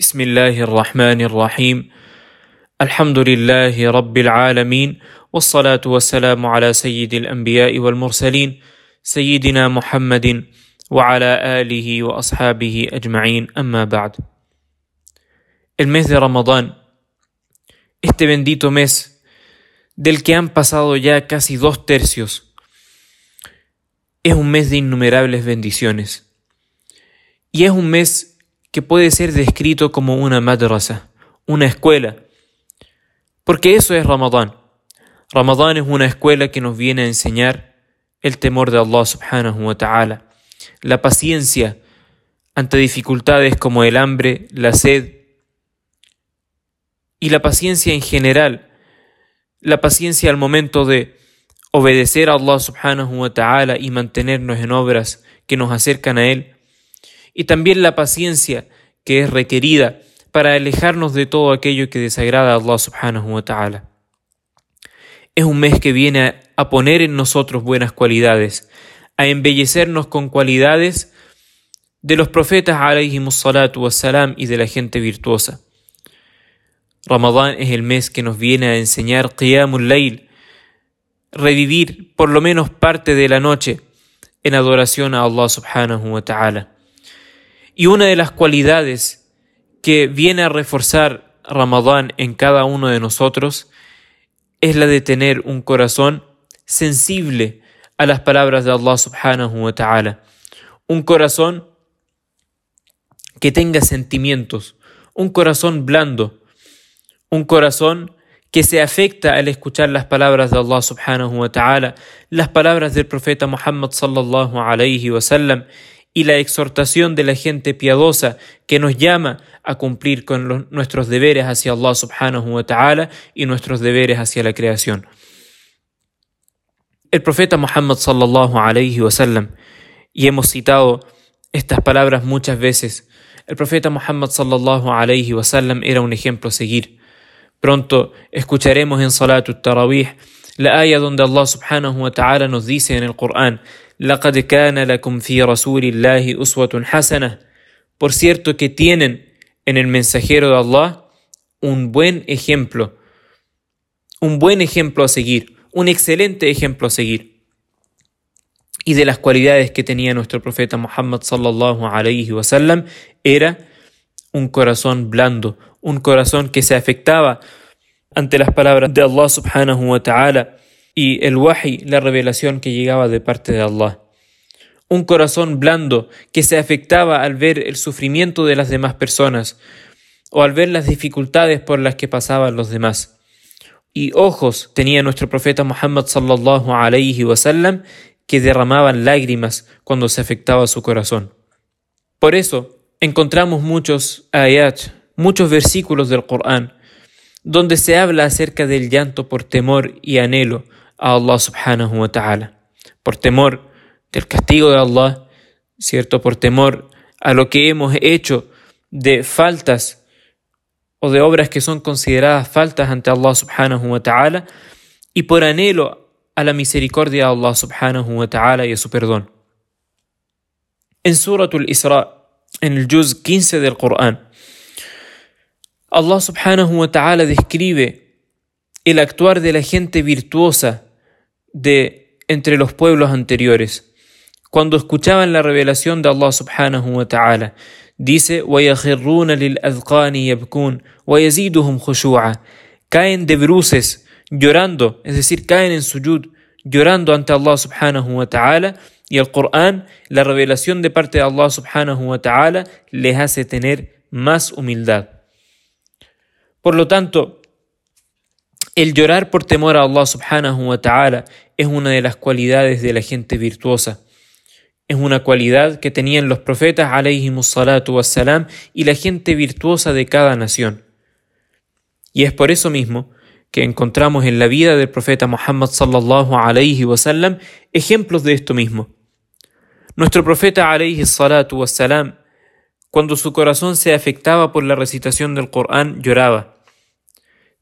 بسم الله الرحمن الرحيم الحمد لله رب العالمين والصلاة والسلام على سيد الأنبياء والمرسلين سيدنا محمد وعلى آله وأصحابه أجمعين أما بعد El mes de Ramadán, este bendito mes del que han pasado ya casi dos tercios, es un mes de innumerables bendiciones. Y es un mes que puede ser descrito como una madrasa, una escuela. Porque eso es Ramadán. Ramadán es una escuela que nos viene a enseñar el temor de Allah subhanahu wa ta'ala, la paciencia ante dificultades como el hambre, la sed y la paciencia en general, la paciencia al momento de obedecer a Allah subhanahu wa ta'ala y mantenernos en obras que nos acercan a Él y también la paciencia que es requerida para alejarnos de todo aquello que desagrada a Allah subhanahu wa ta'ala. Es un mes que viene a poner en nosotros buenas cualidades, a embellecernos con cualidades de los profetas salatu wassalam y de la gente virtuosa. Ramadán es el mes que nos viene a enseñar Qiyamul Layl, revivir por lo menos parte de la noche en adoración a Allah subhanahu wa ta'ala. Y una de las cualidades que viene a reforzar Ramadán en cada uno de nosotros es la de tener un corazón sensible a las palabras de Allah subhanahu wa ta'ala. Un corazón que tenga sentimientos, un corazón blando, un corazón que se afecta al escuchar las palabras de Allah subhanahu wa ta'ala, las palabras del profeta Muhammad sallallahu alayhi wa sallam y la exhortación de la gente piadosa que nos llama a cumplir con nuestros deberes hacia Allah subhanahu wa ta'ala y nuestros deberes hacia la creación. El profeta Muhammad sallallahu alayhi wa sallam, y hemos citado estas palabras muchas veces, el profeta Muhammad sallallahu alayhi wa sallam era un ejemplo a seguir. Pronto escucharemos en Salatul Tarawih la aya donde Allah subhanahu wa ta'ala nos dice en el Corán لقد كان لكم في رسول الله أسوة حسنة Por cierto que tienen en el mensajero de Allah un buen ejemplo, un buen ejemplo a seguir, un excelente ejemplo a seguir. Y de las cualidades que tenía nuestro profeta Muhammad sallallahu alayhi wa sallam era un corazón blando, un corazón que se afectaba ante las palabras de Allah subhanahu wa ta'ala y el wahi, la revelación que llegaba de parte de Allah. Un corazón blando que se afectaba al ver el sufrimiento de las demás personas o al ver las dificultades por las que pasaban los demás. Y ojos tenía nuestro profeta Muhammad sallallahu alayhi wasallam que derramaban lágrimas cuando se afectaba su corazón. Por eso encontramos muchos ayat, muchos versículos del Corán, donde se habla acerca del llanto por temor y anhelo a Allah subhanahu wa ta'ala, por temor del castigo de Allah, ¿cierto? Por temor a lo que hemos hecho de faltas o de obras que son consideradas faltas ante Allah subhanahu wa ta'ala y por anhelo a la misericordia de Allah subhanahu wa ta'ala y a su perdón. En Suratul Isra, en el Juz 15 del Corán, Allah subhanahu wa ta'ala describe el actuar de la gente virtuosa de entre los pueblos anteriores. Cuando escuchaban la revelación de Allah subhanahu wa ta'ala, dice, Caen de bruces, llorando, es decir, caen en suyud, llorando ante Allah subhanahu wa ta'ala, y el Corán, la revelación de parte de Allah subhanahu wa ta'ala, les hace tener más humildad. Por lo tanto, el llorar por temor a Allah subhanahu wa ta'ala es una de las cualidades de la gente virtuosa. Es una cualidad que tenían los profetas y la gente virtuosa de cada nación. Y es por eso mismo que encontramos en la vida del profeta Muhammad sallallahu alayhi wasallam ejemplos de esto mismo. Nuestro profeta alayhi cuando su corazón se afectaba por la recitación del Corán, lloraba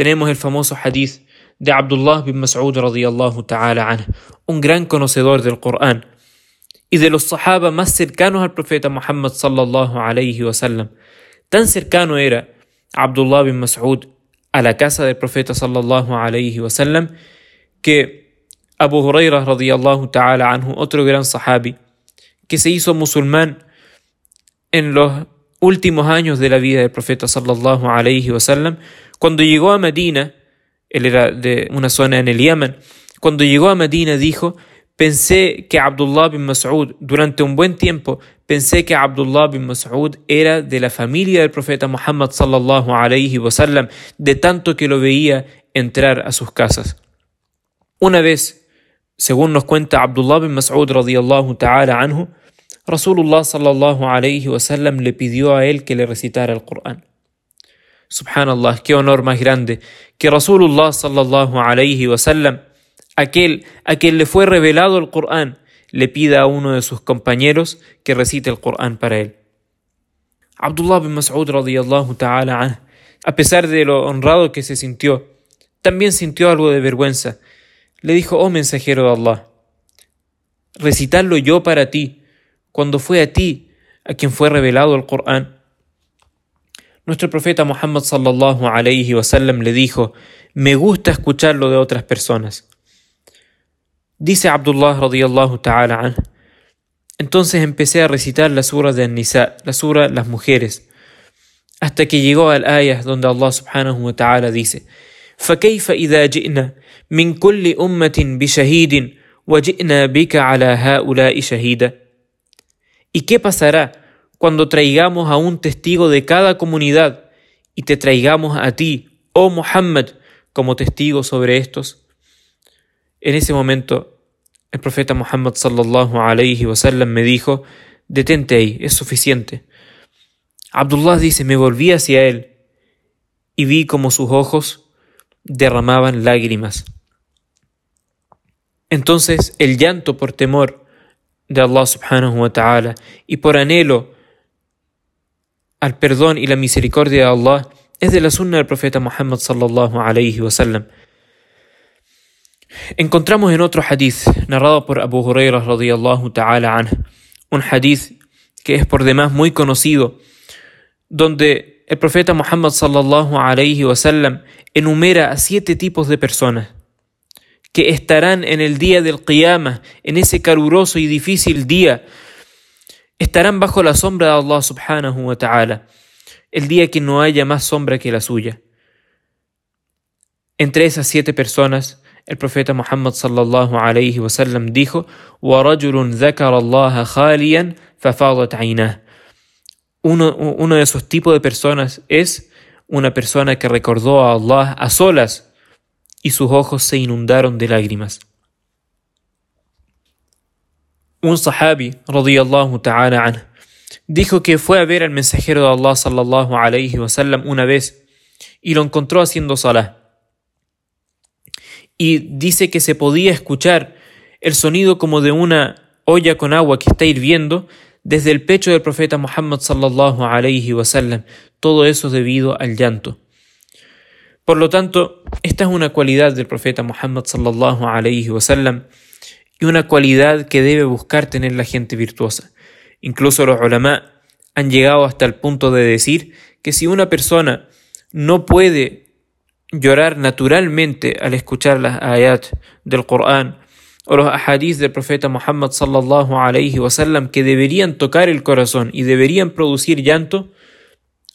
tenemos el famoso hadith de Abdullah bin Mas'ud radiyallahu ta'ala anh, un gran conocedor del Corán y de los sahaba más cercanos al profeta Muhammad sallallahu alayhi sallam. Tan cercano era Abdullah bin Mas'ud a la casa del profeta sallallahu alayhi wasallam que Abu Hurairah radiyallahu ta'ala anhu, otro gran sahabi, que se hizo musulmán en los últimos años de la vida del profeta sallallahu alayhi wasallam, cuando llegó a Medina, él era de una zona en el Yemen, cuando llegó a Medina dijo, pensé que Abdullah bin Mas'ud, durante un buen tiempo, pensé que Abdullah bin Mas'ud era de la familia del profeta Muhammad sallallahu alayhi wasallam, de tanto que lo veía entrar a sus casas. Una vez, según nos cuenta Abdullah bin Mas'ud radiyallahu ta'ala anhu, Rasulullah sallallahu alayhi wasallam le pidió a él que le recitara el Corán. Subhanallah, qué honor más grande que Rasulullah sallallahu alayhi wasallam, aquel a quien le fue revelado el Corán, le pida a uno de sus compañeros que recite el Corán para él. Abdullah bin Mas'ud radiyallahu ta'ala a pesar de lo honrado que se sintió, también sintió algo de vergüenza le dijo, oh mensajero de Allah, recitarlo yo para ti, cuando fue a ti a quien fue revelado el Corán. Nuestro profeta Muhammad sallallahu alayhi wasallam le dijo, me gusta escucharlo de otras personas. Dice Abdullah radiyallahu ta'ala an, entonces empecé a recitar la sura de An-Nisa, la sura Las mujeres, hasta que llegó al ayah donde Allah subhanahu wa ta'ala dice, فكيف إذا جئنا من كل أمة بشهيد وجئنا بك على هؤلاء شهيدا ¿Y qué pasará cuando traigamos a un testigo de cada comunidad y te traigamos a ti, oh Muhammad, como testigo sobre estos? En ese momento, el profeta Muhammad sallallahu alayhi wasallam me dijo, detente ahí, es suficiente. Abdullah dice, me volví hacia él y vi como sus ojos derramaban lágrimas. Entonces el llanto por temor de Allah subhanahu wa ta'ala y por anhelo al perdón y la misericordia de Allah es de la sunna del profeta Muhammad sallallahu alayhi wa sallam. Encontramos en otro hadith narrado por Abu Hurairah radiyallahu un hadith que es por demás muy conocido, donde el profeta Muhammad sallallahu enumera a siete tipos de personas que estarán en el día del Qiyamah, en ese caluroso y difícil día, estarán bajo la sombra de Allah subhanahu wa ta'ala, el día que no haya más sombra que la suya. Entre esas siete personas, el profeta Muhammad sallallahu alayhi wa sallam dijo: وَرَجُلٌ ذَكَرَ اللَّهَ خَالِيًا فَفَاضَتْ عَيْنَاهُ uno, uno de esos tipos de personas es una persona que recordó a Allah a solas y sus ojos se inundaron de lágrimas. Un sahabi, radiyallahu ta'ala anhu, dijo que fue a ver al mensajero de Allah sallallahu alayhi wasallam una vez y lo encontró haciendo salah. Y dice que se podía escuchar el sonido como de una olla con agua que está hirviendo desde el pecho del profeta Muhammad sallallahu alayhi wasallam, todo eso debido al llanto. Por lo tanto, esta es una cualidad del profeta Muhammad sallallahu alayhi wasallam y una cualidad que debe buscar tener la gente virtuosa. Incluso los ulama han llegado hasta el punto de decir que si una persona no puede llorar naturalmente al escuchar las ayat del Corán o los ahadith del profeta Muhammad sallallahu alayhi wasallam que deberían tocar el corazón y deberían producir llanto,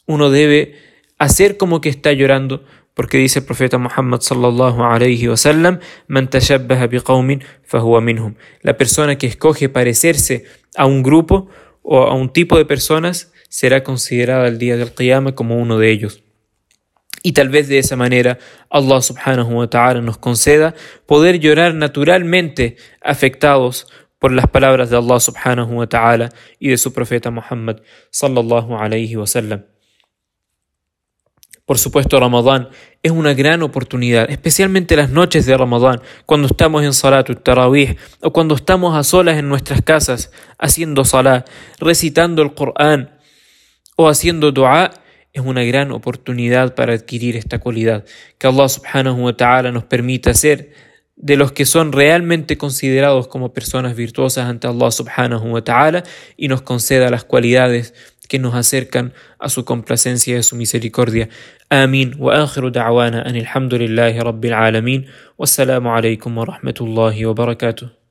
uno debe hacer como que está llorando, porque dice el profeta Muhammad sallallahu alayhi wasallam, man biqaumin fahuwa minhum. La persona que escoge parecerse a un grupo o a un tipo de personas será considerada el día del Qiyamah como uno de ellos. Y tal vez de esa manera Allah subhanahu wa ta'ala nos conceda poder llorar naturalmente afectados por las palabras de Allah subhanahu wa ta'ala y de su profeta Muhammad sallallahu alayhi wa sallam. Por supuesto, Ramadán es una gran oportunidad, especialmente las noches de Ramadán, cuando estamos en Salat Tarawih o cuando estamos a solas en nuestras casas haciendo Salah, recitando el Corán o haciendo dua es una gran oportunidad para adquirir esta cualidad. Que Allah subhanahu wa ta'ala nos permita ser de los que son realmente considerados como personas virtuosas ante Allah subhanahu wa ta'ala y nos conceda las cualidades que nos acercan a su complacencia y a su misericordia. آمين. وآخر دعوانا أن الحمد لله رب العالمين. والسلام عليكم ورحمة الله وبركاته.